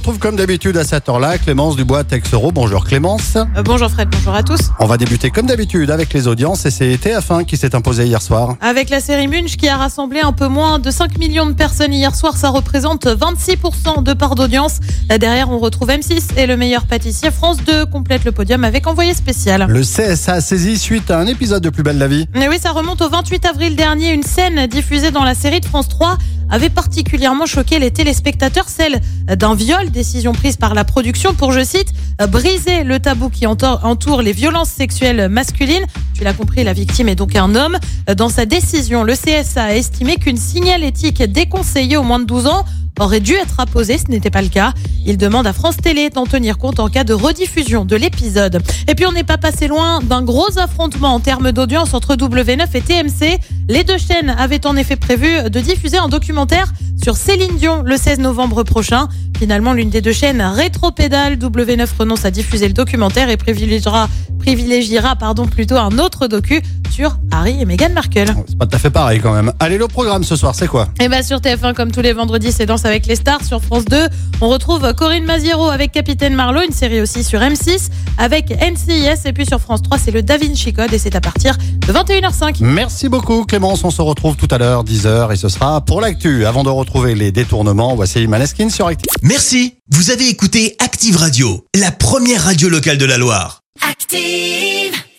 Retrouve comme d'habitude à cette heure-là Clémence Dubois Texero. Bonjour Clémence. Euh, bonjour Fred, bonjour à tous. On va débuter comme d'habitude avec les audiences et c'est TF1 qui s'est imposé hier soir. Avec la série Munch qui a rassemblé un peu moins de 5 millions de personnes hier soir, ça représente 26% de part d'audience. Là derrière, on retrouve M6 et le meilleur pâtissier. France 2 complète le podium avec envoyé spécial. Le CSA a saisi suite à un épisode de Plus belle la vie. Mais oui, ça remonte au 28 avril dernier. Une scène diffusée dans la série de France 3 avait particulièrement choqué les téléspectateurs, celle d'un viol, décision prise par la production pour, je cite, briser le tabou qui entoure les violences sexuelles masculines. Tu l'as compris, la victime est donc un homme. Dans sa décision, le CSA a estimé qu'une signalétique déconseillée aux moins de 12 ans aurait dû être apposée, ce n'était pas le cas. Il demande à France Télé d'en tenir compte en cas de rediffusion de l'épisode. Et puis on n'est pas passé loin d'un gros affrontement en termes d'audience entre W9 et TMC. Les deux chaînes avaient en effet prévu de diffuser un documentaire sur Céline Dion le 16 novembre prochain. Finalement, l'une des deux chaînes rétropédale W9 renonce à diffuser le documentaire et privilégiera, privilégiera pardon, plutôt un autre docu sur Harry et Meghan Markle. C'est pas tout à fait pareil quand même. Allez, le programme ce soir, c'est quoi? Et bien sur TF1, comme tous les vendredis, c'est Danse avec les stars. Sur France 2, on retrouve Corinne Maziero avec Capitaine Marlowe, une série aussi sur M6 avec NCIS. Et puis sur France 3, c'est le Da Vinci Code et c'est à partir de 21h05. Merci beaucoup Clémence, on se retrouve tout à l'heure, 10h, et ce sera pour l'actu. Avant de retrouver les détournements, voici Maneskin sur Active. Merci, vous avez écouté Active Radio, la première radio locale de la Loire. Active.